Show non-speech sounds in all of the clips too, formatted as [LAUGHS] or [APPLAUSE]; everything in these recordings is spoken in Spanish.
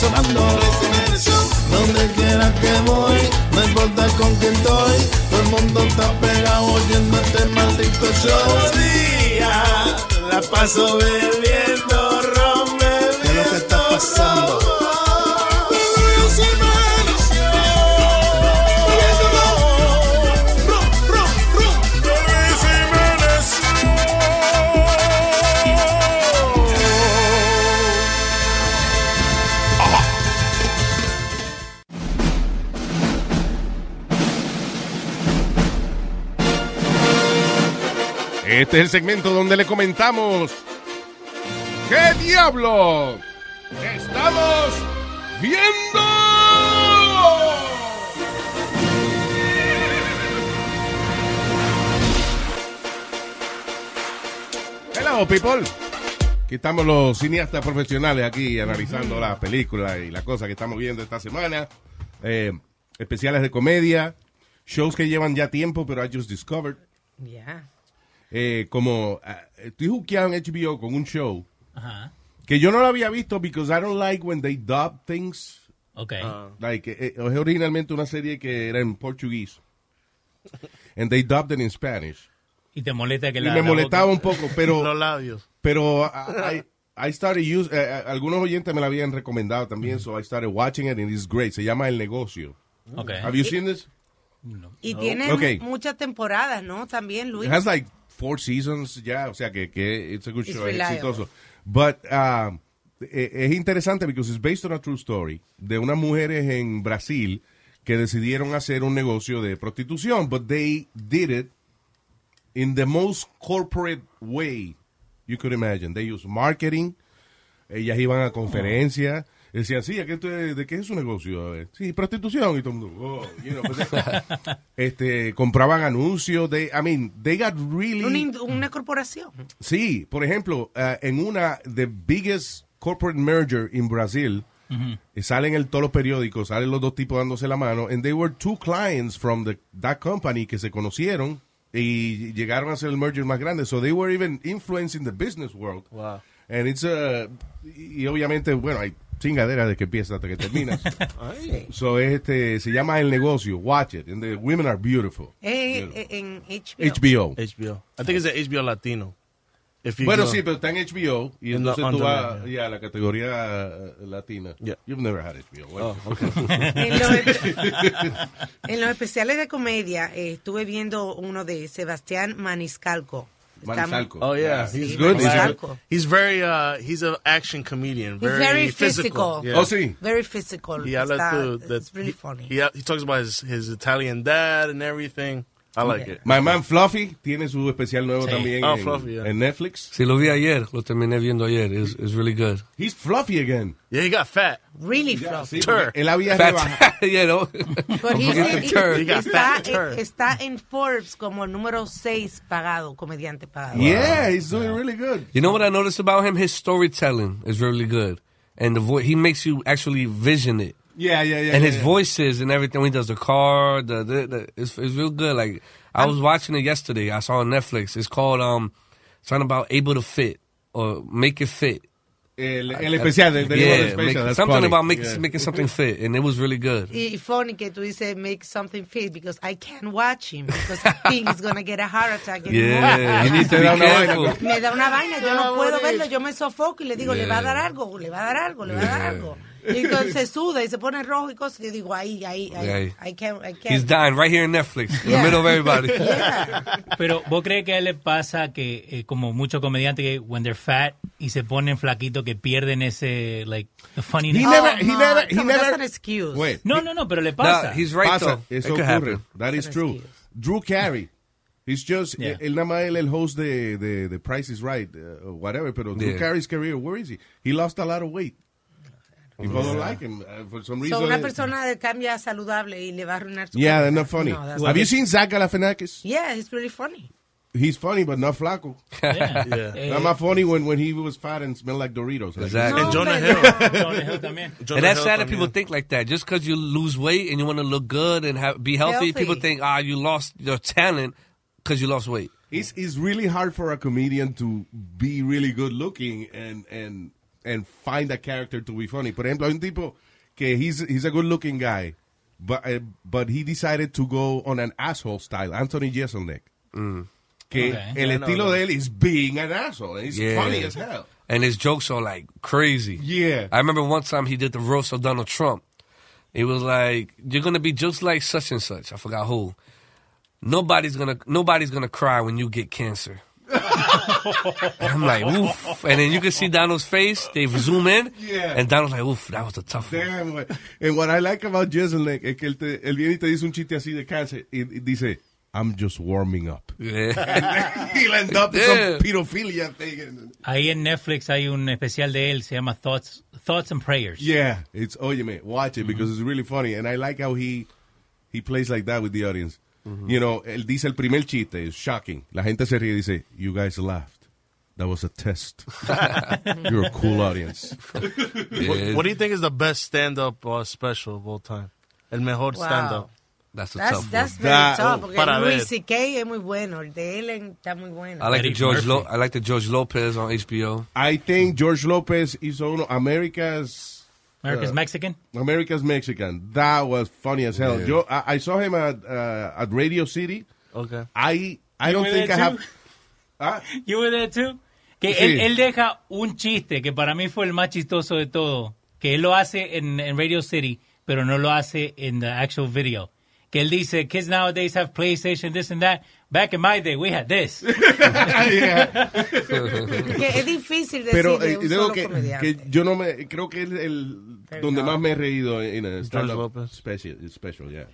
sonando. Donde quiera que voy, no importa con quién estoy, todo el mundo está pegado oyendo este maldito show. Día, la paso bebiendo Este es el segmento donde le comentamos ¿Qué diablo estamos viendo? Hello, people. Aquí estamos los cineastas profesionales aquí analizando las películas y las cosas que estamos viendo esta semana. Eh, especiales de comedia, shows que llevan ya tiempo, pero I just discovered. Yeah. Eh, como ah, estoy juqueado en HBO con un show Ajá. que yo no lo había visto because I don't like when they dub things. Ok. Like, eh, es originalmente una serie que era en portugués. And they dubbed it in Spanish. y te molesta que Y la. me la molestaba boca- un poco, pero [LAUGHS] Los labios. pero I, I started use, eh, eh, algunos oyentes me la habían recomendado también, so I started watching it and it's great. Se llama El Negocio. Ok. Have you seen this? Y tiene muchas temporadas, ¿no? También, Luis. It has like four seasons ya, o sea que, que it's a good It's show, es exitoso. But uh, es interesante because it's based on a true story de unas mujeres en Brasil que decidieron hacer un negocio de prostitución, but they did it in the most corporate way you could imagine. They use marketing, ellas iban a conferencias, decían, sí, ¿a qué esto- ¿de qué es su negocio? A ver, sí, prostitución, y todo el mundo, oh, you know, pues, [LAUGHS] este, compraban anuncios, they, I mean, they got really... Una, una corporación. Sí, por ejemplo, eh, en una, the biggest corporate merger in Brasil, eh, salen en todos los periódicos, salen los dos tipos dándose la mano, and they were two clients from the, that company que se conocieron y llegaron a ser el merger más grande, so they were even influencing the business world. Wow. And it's, uh, y y obviamente, bueno, hay chingadera de que empieza hasta que termina. [LAUGHS] so es este, se llama El Negocio, watch it, and the women are beautiful. Eh, Beautiful. eh, en HBO. HBO. HBO. I think it's an HBO Latino. If you Bueno, go- sí, pero está en HBO y entonces on tú vas ya a la categoría eh, latina. Yeah. You've never had HBO. Bueno. Oh, okay. [LAUGHS] En los, [LAUGHS] en los especiales de comedia eh, estuve viendo uno de Sebastián Maniscalco. Está- Oh yeah, Sí, he's good. He's, Maniscalco. he's very uh he's an action comedian. He's Very, very physical. Yeah. Oh, sí. Very physical. He habla Está- to it's really he, funny. He, he talks about his, his Italian dad and everything. I like Yeah. it. My Man Fluffy tiene su especial nuevo Sí. también Oh, en, Fluffy, yeah. en Netflix. Sí, lo vi ayer, lo terminé viendo ayer. It's, it's really good. He's fluffy again. Yeah, he got fat. Really Ya, fluffy. sí, porque él había Fat, rebajado. [LAUGHS] you know. But Don't he's- forget the he- turd. He got está, fat turd. está en Forbes como el número 6 pagado, comediante pagado. Yeah, he's doing really good. You know what I noticed about him? His storytelling is really good. And the vo- he makes you actually vision it. Yeah, yeah, yeah. and yeah, his yeah. voices and everything when he does the car, the, the, the it's, it's real good. Like I was watching it yesterday. I saw on Netflix. It's called um something about able to fit or make it fit. El, el especial del del yeah, make- that's something funny. about make, Yeah. making something fit, and it was really good. [LAUGHS] Y funny que tú dices make something fit because I can't watch him because I think he's gonna get a heart attack. Yeah, you need to be da una vaina, careful. Me da una vaina, yo no va a puedo morir. verlo, yo me sofoco y le digo, le va a dar algo, le va a dar algo, le va a dar algo. Y entonces se suda y se pone rojo y cosas, y yo digo, ahí, ahí, ahí. I can't, I can't. He's dying right here in Netflix, in Yeah. the middle of everybody. [LAUGHS] Yeah. Pero vos crees que a él le pasa que, eh, como muchos comediantes, que when they're fat y se ponen flaquitos, que pierden ese, like, the funniness? He never, Oh, he no, never, he come, that's never. an excuse. Wait, No, no, no, pero le No, pasa. he's right pasa, though. eso it ocurre. happen. That is true. excuse. Drew Carey. He's just, Yeah. él nada más él el host de, de, de Price is Right, uh, whatever, pero Drew. Carey's career, where is he? He lost a lot of weight. People don't like him uh, for some reason. So una eh, persona de cambia saludable y le va a arruinar su Yeah, they're not funny. No, that's Have you not- seen Zach Galifianakis? Yeah, he's really funny. He's funny, but not flaco. [LAUGHS] Yeah. [LAUGHS] Yeah. Not más funny when, when he was fat and smelled like Doritos. Like, Exactly. And Jonah Hill. [LAUGHS] Jonah Hill también. Jonah and that's Hill sad that people think like that. Just because you lose weight and you want to look good and have, be healthy, Healthy. people think, ah, you lost your talent because you lost weight. It's, it's really hard for a comedian to be really good looking and, and and find a character to be funny. Por ejemplo, hay un tipo que he's, he's a good looking guy, but, uh, but he decided to go on an asshole style, Anthony Jeselnik. Que Okay. el Yeah, estilo no. de él is being an asshole. and He's Yeah. funny as hell. And his jokes are like crazy. Yeah. I remember one time he did the roast of Donald Trump. It was like, you're gonna be just like such and such. I forgot who. Nobody's gonna nobody's gonna cry when you get cancer. [LAUGHS] And I'm like, oof. And then you can see Donald's face. They zoom in. Yeah. And Donald's like, oof, that was a tough one. Damn, güey. And what I like about Jeselnik es que él, te, él viene y te dice un chiste así de cáncer y, y dice, I'm just warming up. Yeah. He'll end up in Yeah. some pedophilia thing. Ahí en Netflix hay un especial de él, se llama Thoughts, Thoughts and Prayers. Yeah, it's óyeme, watch it because mm-hmm. it's really funny and I like how he he plays like that with the audience. You know, él dice el primer chiste, it's shocking. La gente se ríe y dice, "You guys laughed. That was a test. [LAUGHS] You're a cool audience." What do you think is the best stand-up uh, special of all time? El mejor Wow. stand-up. That's a That's, tough that's one. very That- tough. Porque. C.K. es muy bueno. El de él está muy bueno. I like the George. Lo- I like the George Lopez on HBO. I think George Lopez hizo uno America's America's Uh, Mexican. America's Mexican. That was funny as hell. Yeah. Yo I, I saw him at uh, at Radio City. Okay. I I You don't think I have? [LAUGHS] Ah, You were there too? Que Sí. él, él deja un chiste que para mí fue el más chistoso de todo, que él lo hace en, en Radio City, pero no lo hace en the actual video. Que él dice, kids nowadays have PlayStation, this and that. Back in my day, we had this. [LAUGHS] yeah. Porque es difícil decir Pero de eh, un digo solo que, comediante. que yo no me creo que es el donde más me he reído en el stand up Lopez. special, special, yeah.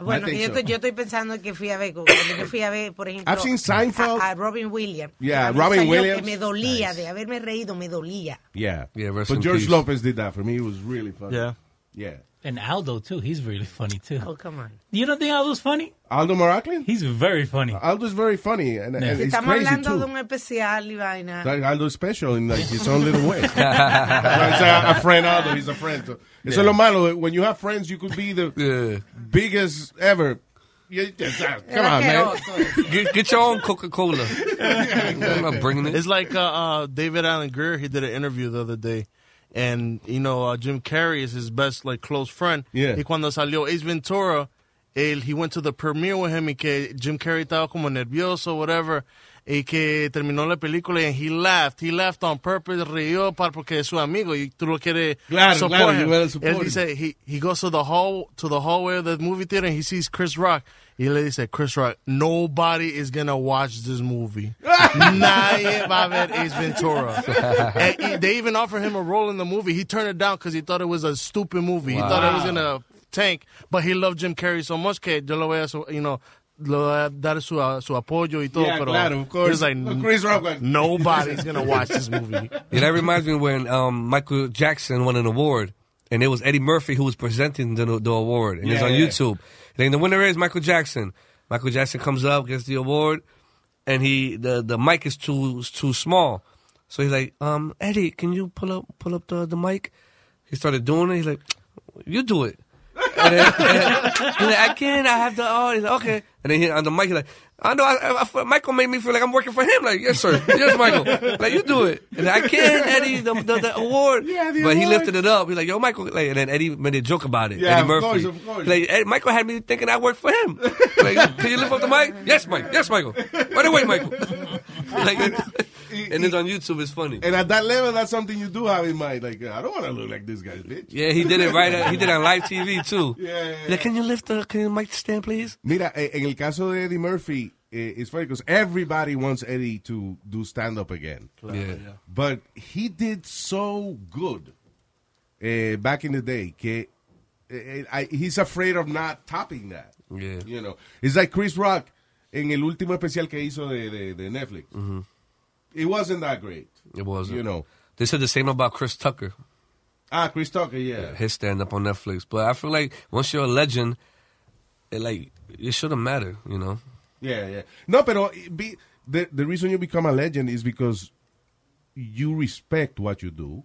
Bueno, I think yo, so. estoy, yo estoy pensando que fui a ver, cuando yo fui a ver, por ejemplo, I've seen Seinfeld. A, a Robin Williams. Yeah, Robin Williams. Que me dolía, Nice. de haberme reído, me dolía. Yeah. Yeah, But George peace. Lopez did that for me. It was really funny. Yeah. Yeah. And Aldo too, he's really funny too. Oh, come on. You don't think Aldo's funny? Aldo Maraclin? He's very funny. Aldo's very funny and, and Yeah. he's Estamos crazy hablando too. de un especial y vaina. Like, Aldo's special in like his own little way. [LAUGHS] It's a, a friend Aldo, he's a friend. So, Eso es lo malo. When you have friends, you could be the Yeah. biggest ever. You- Come on, man. Get, get your own Coca Cola. [LAUGHS] I'm not bringing it. It's like uh, uh, David Allen Greer. He did an interview the other day, and you know uh, Jim Carrey is his best like close friend. Yeah. Y cuando salió Ace Ventura, él, he went to the premiere with him y que Jim Carrey estaba como nervioso, whatever. Y que terminó la película and he laughed. He laughed on purpose, rió para porque es su amigo y tú lo quieres Claro, support claro, him. you support Él him. dice, he, he goes to the hall to the hallway of the movie theater and he sees Chris Rock. Y le dice, Chris Rock, nobody is gonna watch this movie. [LAUGHS] Nadie va a ver Ace Ventura. [LAUGHS] and he- they even offered him a role in the movie. He turned it down because he thought it was a stupid movie. He thought it was in a tank, but he loved Jim Carrey so much que yo lo voy a, you know, le voy a dar su, su apoyo y todo. Yeah, pero claro, of course. He's like, [LAUGHS] Chris Rock, like- nobody's gonna watch this movie. Yeah, that reminds me when um, Michael Jackson won an award, and it was Eddie Murphy who was presenting the, the award, and it's on yeah. YouTube. And the winner is Michael Jackson. Michael Jackson comes up, gets the award, and he the the mic is too too small, so he's like, um, Eddie, can you pull up pull up the the mic? He started doing it. He's like, you do it. And then, and he's like, I can't. I have to. Oh, he's like, okay. And then he, on the mic, he's like, I know. I, I, Michael made me feel like I'm working for him. Like, yes, sir. Yes, Michael. Like, you do it. And I can't, Eddie. The, the, the award. Yeah, the but he lifted it up. He's like, yo, Michael. Like, and then Eddie made a joke about it. Yeah, Eddie of Murphy. course, of course. Like, Eddie, Michael had me thinking I worked for him. Like, can you lift up the mic? Yes, Mike. Yes, Michael. By the way, Michael. [LAUGHS] like, and it's on YouTube. It's funny. And at that level, that's something you do have in mind. Like, I don't want to look like this guy's bitch. Yeah, he did it right. He did it on live TV [LAUGHS] too. Yeah, yeah, Like, can you lift the can you mic stand, please? Mira, eh, en el caso de Eddie Murphy, eh, it's funny because everybody wants Eddie to do stand up again. Yeah. But he did so good eh, back in the day que eh, I, he's afraid of not topping that. Yeah. You know, it's like Chris Rock en el último especial que hizo de, de, de Netflix. It wasn't that great. It wasn't. You know. They said the same about Chris Tucker, Ah, Chris Tucker, yeah. his stand up on Netflix. But I feel like once you're a legend, it like it shouldn't matter, you know. Yeah, yeah. No, pero be, the, the reason you become a legend is because you respect what you do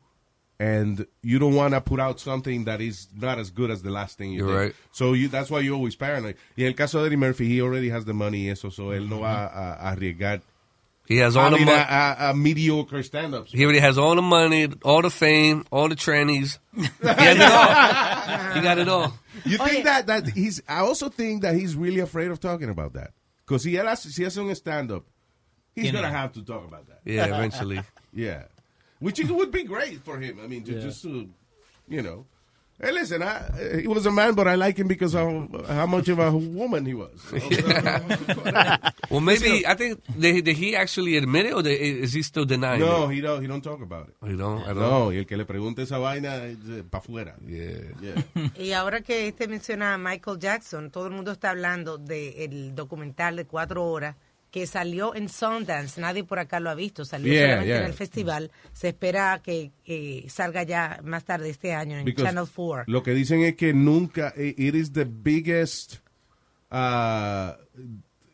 and you don't want to put out something that is not as good as the last thing you You're did. right. So you, that's why you're always paranoid. Y el caso de Eddie Murphy, he already has the money eso, so él no va a, a arriesgar He has all I the mean, money. a, a, a mediocre stand-ups. He already has all the money, all the fame, all the trannies. He has it all. He got it all. You Oye. think that that he's? I also think that he's really afraid of talking about that because he has hace, si hace un stand-up, he's Tiene- gonna have to talk about that. Yeah, eventually. [LAUGHS] Yeah, which it would be great for him. I mean, to, just to, you know. Hey, listen, I, he was a man, but I like him because of how much of a woman he was. [LAUGHS] Well, maybe I think did, did he actually admit it, or did, is he still denying no, it? he don't. He don't talk about it. You don't. I don't. No, y el que le pregunte esa vaina para afuera. Yeah. Yeah. [LAUGHS] Y ahora que este menciona a Michael Jackson, todo el mundo está hablando del documental de cuatro horas que salió en Sundance. Nadie por acá lo ha visto. Salió Yeah, solamente yeah. en el festival. Se espera que salga ya más tarde este año en Because Channel 4. Lo que dicen es que nunca, eh, it is the biggest, ah,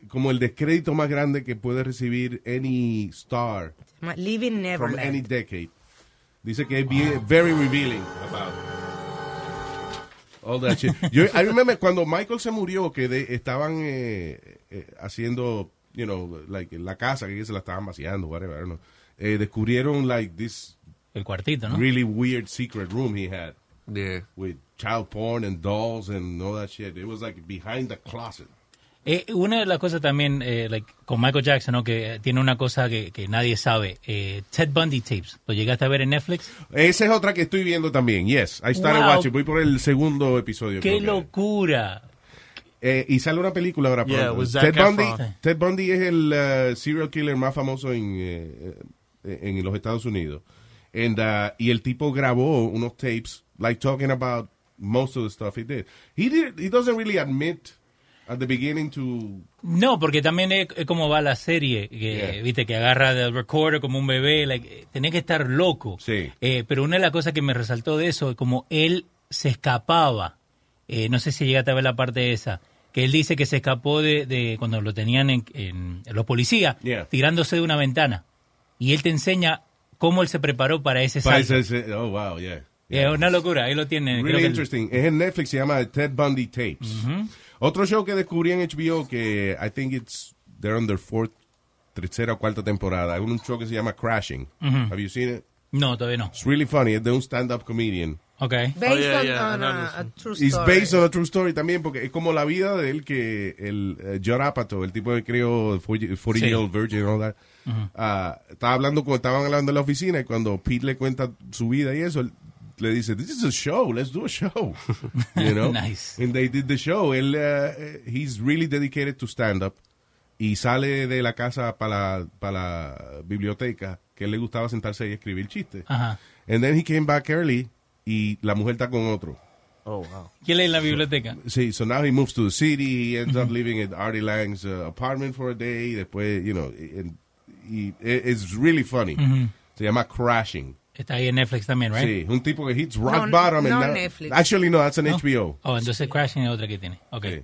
como el descrédito más grande que puede recibir any star Living from any Neverland. decade. Dice que es bien, very revealing about all that shit. Yo, cuando Michael se murió, que de- estaban eh, eh, haciendo, you know, like la casa, que se la estaban vaciando, whatever, I don't know. Eh, descubrieron like this El cuartito, ¿no? really weird secret room he had. Yeah. with child porn and dolls and all that shit. It was like behind the closet. Eh, una de las cosas también eh, like, con Michael Jackson, ¿no? que tiene una cosa que, que nadie sabe. eh, Ted Bundy tapes. ¿Lo llegaste a ver en Netflix? Esa es otra que estoy viendo también. Yes, I started Wow. watching. Voy por el segundo episodio. ¡Qué locura! Eh, y sale una película ahora Yeah, pronto. Ted Bundy. Ted Bundy es el uh, serial killer más famoso en, eh, eh, en los Estados Unidos. And, uh, y el tipo grabó unos tapes, like talking about most of the stuff he did. He did. He doesn't really admit at the beginning to. No, porque también es, es como va la serie, que, Yeah. viste, que agarra del recorder como un bebé, like, tenés que estar loco. Sí. Eh, pero una de las cosas que me resaltó de eso es como él se escapaba, eh, no sé si llegaste a ver la parte esa, que él dice que se escapó de, de cuando lo tenían en, en- los policías, Yeah. tirándose de una ventana. Y él te enseña cómo él se preparó para ese salto. Ese- oh wow, yeah. Es una locura, ahí lo tienen. Really que- interesting. Es en Netflix, se llama Ted Bundy Tapes. Otro show que descubrí en HBO que I think it's they're on their fourth, tercera o cuarta temporada. Es un show que se llama Crashing. Have you seen it? No, todavía no. It's really funny. Es de un stand-up comedian. Ok. Based Oh, yeah, on, yeah, on a, a true It's story. based on a true story también porque es como la vida de él que el eh, Judd Apatow, el tipo que creó 40 Sí. Year Old Virgin and all that, ah, estaba hablando cuando estaban hablando en la oficina y cuando Pete le cuenta su vida y eso, él le dice, this is a show, let's do a show. [LAUGHS] You know? Nice. And they did the show. Él, eh, he's really dedicated to stand-up y sale de la casa para la, biblioteca que él le gustaba sentarse y escribir chistes. Ajá. And then he came back early y la mujer está con otro. Oh, wow. ¿Quién lee en la biblioteca? Sí, so now he moves to the city. He ends up living at Artie Lang's uh, apartment for a day. y Después, you know, and he, it's really funny. Se llama Crashing. Está ahí en Netflix también, right? Sí, un tipo que hits rock No, bottom. no and Netflix. Actually, no, that's an ¿No? HBO. Oh, entonces Crashing es otra que tiene. Ok. Sí. En,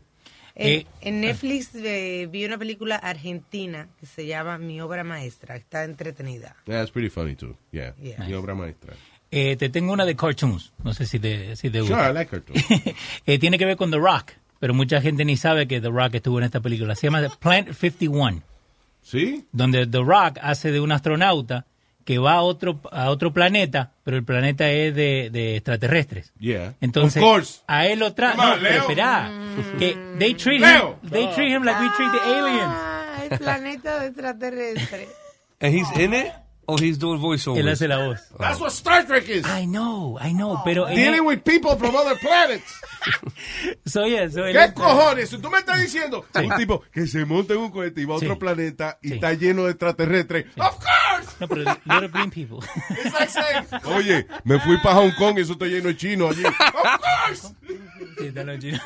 Eh, en Netflix eh, vi una película argentina que se llama Mi obra maestra. Está entretenida. That's pretty funny too. Yeah, Yeah. mi obra maestra. Eh, te tengo una de cartoons. No sé si te, si te Sure, gusta. I like her too. [LAUGHS] Eh, tiene que ver con The Rock, pero mucha gente ni sabe que The Rock estuvo en esta película. Se llama The Plant 51, ¿Sí? donde The Rock hace de un astronauta que va a otro, a otro planeta, pero el planeta es de, de extraterrestres. Yeah. Entonces, of course. a él lo trae. No, pero Leo. espera. Que they treat Leo. him, they treat him like we treat the aliens. Ah, el planeta de extraterrestre. And he's in it, or he's doing Él voiceovers. hace la voz. That's what Star Trek is. I know, I know, pero Dealing el- with people from other planets. so, yeah, so él ¿Qué cojones? Tú me estás diciendo un tipo que se monta en un cohete y va a otro planeta y Sí. está lleno de extraterrestres. Of course. No, pero little green people. It's like saying, Oye, me fui para Hong Kong y eso está lleno de chinos allí. Of course. Sí, está lo chino.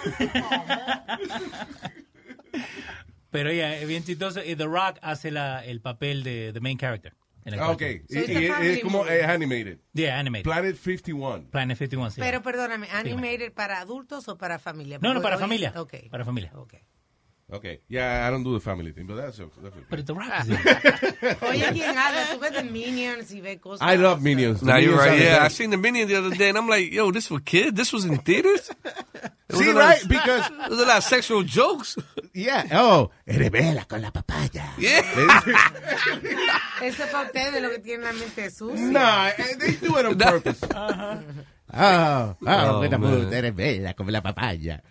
Pero ya, es bien chistoso. The Rock hace la, el papel de the main character. En el Ah, Ok. So Y- y- es como es animated. Yeah, animated. Planet 51. Planet 51, sí. Pero perdóname, ¿animated para adultos o para familia? no, no, para hoy- familia. Ok. Para familia. ok. Ok, yeah, I don't do the family thing, but that's, that's okay. Pero The Rock is in it. [LAUGHS] Oye, ¿quién habla? Tú ves de Minions y ves cosas. I love Minions. The Nah, you're Minions right. the Yeah, I seen the Minion the other day, and I'm like, yo, this for kids? This was in theaters? [LAUGHS] See, right? Because, [LAUGHS] There's a lot of sexual jokes. yeah, oh, eres vela con la papaya. Yeah. [LAUGHS] Eso es para ustedes lo que tienen la mente sucia. Nah, they do it on [LAUGHS] purpose. Uh-huh. Oh, oh, Oh, buena man. puta, eres bella como la papaya.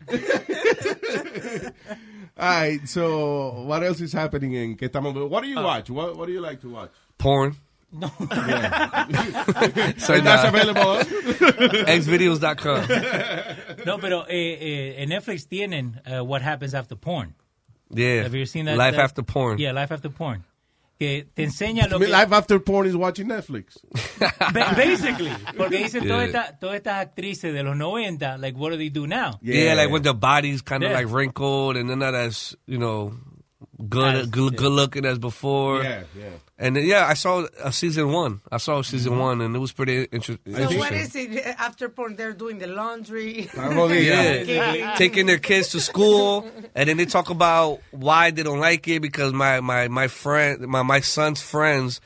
All right, so what else is happening in que estamos What do you oh. watch? What, what do you like to watch? Porn. So So that's nah, available. xvideos.com. No, pero eh, eh, en Netflix tienen uh, What Happens After Porn. Yeah. Have you seen that? Life that- after porn. Yeah, Life After Porn. Que te enseña lo que... Life after porn is watching Netflix. [LAUGHS] Basically. Porque dicen todas Yeah. estas todas estas actrices de los 90, like, what do they do now? Yeah, like when the body's kind of Yeah. like wrinkled and they're not as, you know, good As- good, yeah. good looking as before. Yeah, yeah. And then, yeah, I saw uh, season one. I saw season one and it was pretty inter- So interesting. what is it uh, after porn? They're doing the laundry. Están jodidos. [LAUGHS] Yeah, [LAUGHS] Okay. taking their kids to school, and then they talk about why they don't like it because my my my friend, my my son's friends,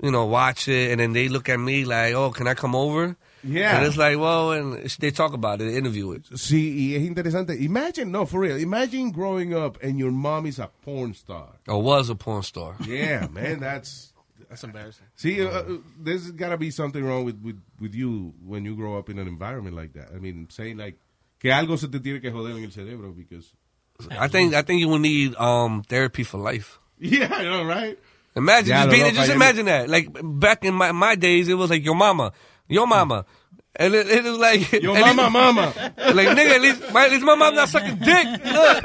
you know, watch it, and then they look at me like, "Oh, can I come over?" Yeah. and it's like, well, and they talk about it, they interview it. Sí, y es interesante. Imagine, no, for real. Imagine growing up and your mom is a porn star. Or was a porn star. Yeah, man, that's That's embarrassing. See, uh, uh, there's got to be something wrong with, with, with you when you grow up in an environment like that. I mean, saying like que algo se te tiene que joder en el cerebro because I think I think you will need um therapy for life. [LAUGHS] yeah, I know, right? Imagine Ya, just being, just imagine that. Like back in my my days, it was like your mama, your mama, and it, it was like [LAUGHS] Yo, at mama, least- mama. like nigga, at least my, at least my mom not sucking dick. [LAUGHS] Look.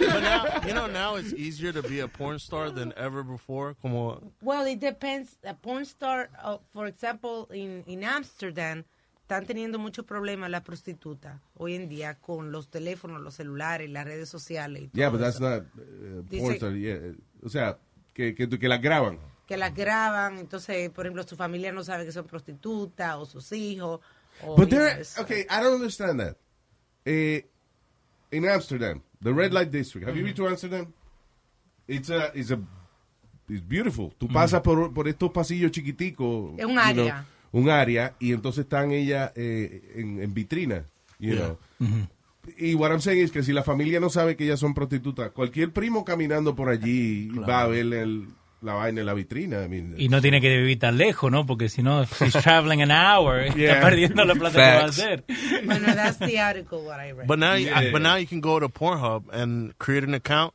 But now, you know, now it's easier to be a porn star than ever before. Come on. Well, it depends. A porn star, uh, for example, in, in Amsterdam, están teniendo muchos problemas las prostitutas hoy en día con los teléfonos, los celulares, las redes sociales. y Yeah, todo but that's not uh, Dice- porn star. Yeah. O sea, que, que, que las graban. Que las graban, entonces, por ejemplo, su familia no sabe que son prostitutas o sus hijos. O But there, okay, I don't understand that. Eh, in Amsterdam, the red light district. Have you been to Amsterdam? It's a, it's a, it's beautiful. Tú pasas por, por estos pasillos chiquiticos. Es un know, área. Un área y entonces están ellas eh, en, en vitrina, you Yeah. know. Y what I'm saying es que si la familia no sabe que ellas son prostitutas, cualquier primo caminando por allí va a ver el- la vaina en la vitrina. I mean, Y no tiene que vivir tan lejos, ¿no? Porque si no, [LAUGHS] si he's traveling an hour, Yeah. está perdiendo la plata que va a Facts. hacer. Bueno, that's the article what I read. but now, you- Yeah. but now you can go to Pornhub and create an account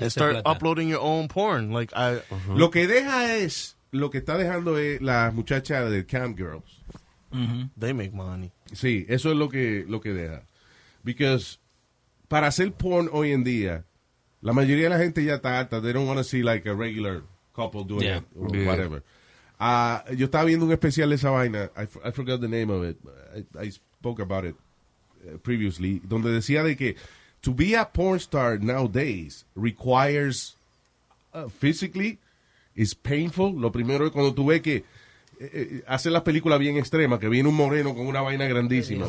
and start plata. uploading your own porn. Like I, Lo que deja es, lo que está dejando es la muchacha de Camp Girls. they make money. Sí, eso es lo que, lo que deja. Because para hacer porn hoy en día, la mayoría de la gente ya está harta. They don't want to see like a regular couple doing Yeah. it or Yeah. whatever. Ah, yo estaba viendo un especial de esa vaina. I, I forgot the name of it. I, I spoke about it uh, previously. Donde decía de que to be a porn star nowadays requires uh, physically is painful. Lo primero es cuando tú ves que eh, eh, hace las películas bien extremas, que viene un moreno con una vaina grandísima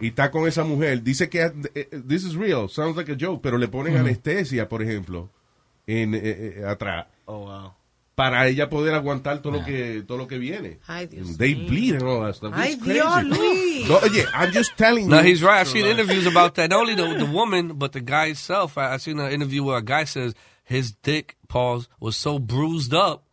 y está con esa mujer. Dice que eh, eh, this is real, sounds like a joke, pero le ponen anestesia, por ejemplo, en eh, eh, atrás Oh wow. para ella poder aguantar todo lo que todo lo que viene. Ay, Dios They mío. bleed and all that stuff. Ay, Dios. Luis. No, oye, I'm just telling you. No, he's right. I've seen interviews about that. Not only the, the woman, but the guy himself. I, I've seen an interview where a guy says his dick, pause, was so bruised up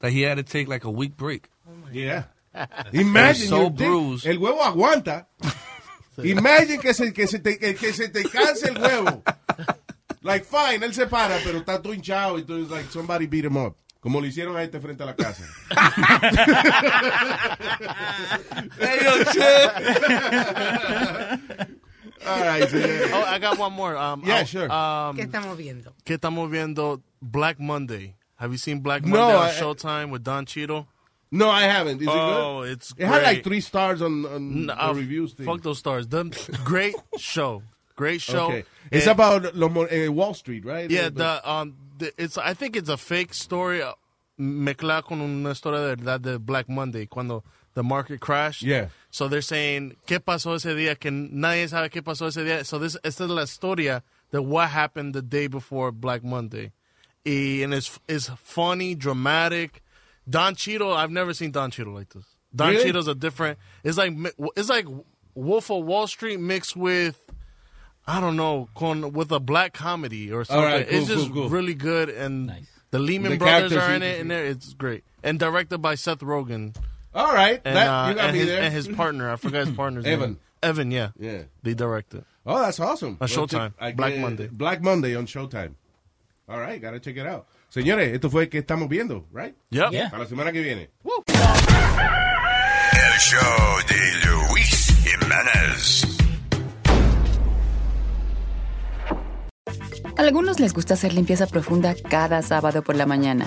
that he had to take like a week break. Yeah. [LAUGHS] Imagine so your dick. bruised. El huevo aguanta. [LAUGHS] Imagine que se, que, se te, que, que se te canse el huevo. Like, fine, él se para, pero está todo hinchado. Y tú like, somebody beat him up. Como lo hicieron a este frente a la casa. [LAUGHS] All right, so, yeah. Oh, I got one more. Um, Yeah, I- sure. Um, ¿Qué estamos viendo? ¿Qué estamos viendo? Black Monday. Have you seen Black No, Monday on I- Showtime with Don Cheadle? No, I haven't. Is oh, it good? it's It had like three stars on, on No, the uh, reviews thing. Fuck those stars. The great show. Great show. Okay. It's about los eh, Wall Street, right? Yeah, Eh, the um, the, it's I think it's a fake story uh, mezclada con una historia de verdad de Black Monday cuando the market crashed. Yeah. So they're saying qué pasó ese día que nadie sabe qué pasó ese día. So this esta es la historia de what happened the day before Black Monday. Y and it's it's funny, dramatic. Don Cheadle, I've never seen Don Cheadle like this. Don Really? Cheadle's a different. It's like it's like Wolf of Wall Street mixed with I don't know, con with a black comedy or All something. right, cool, it's just cool, cool. really good, and Nice. the Lehman The brothers are in it, and there it's great. And directed by Seth Rogen All right. and that, uh, you got and, me his, there. and his partner. I forgot his [LAUGHS] partner's Evan. name. Evan, yeah, Yeah. they directed. Oh, that's awesome. On Showtime. I Black Monday. Black Monday on Showtime. All right, gotta check it out. Señores, esto fue que estamos viendo, right? Yep. Yeah. Para la semana que viene. El show de Luis Jiménez. Algunos les gusta hacer limpieza profunda cada sábado por la mañana.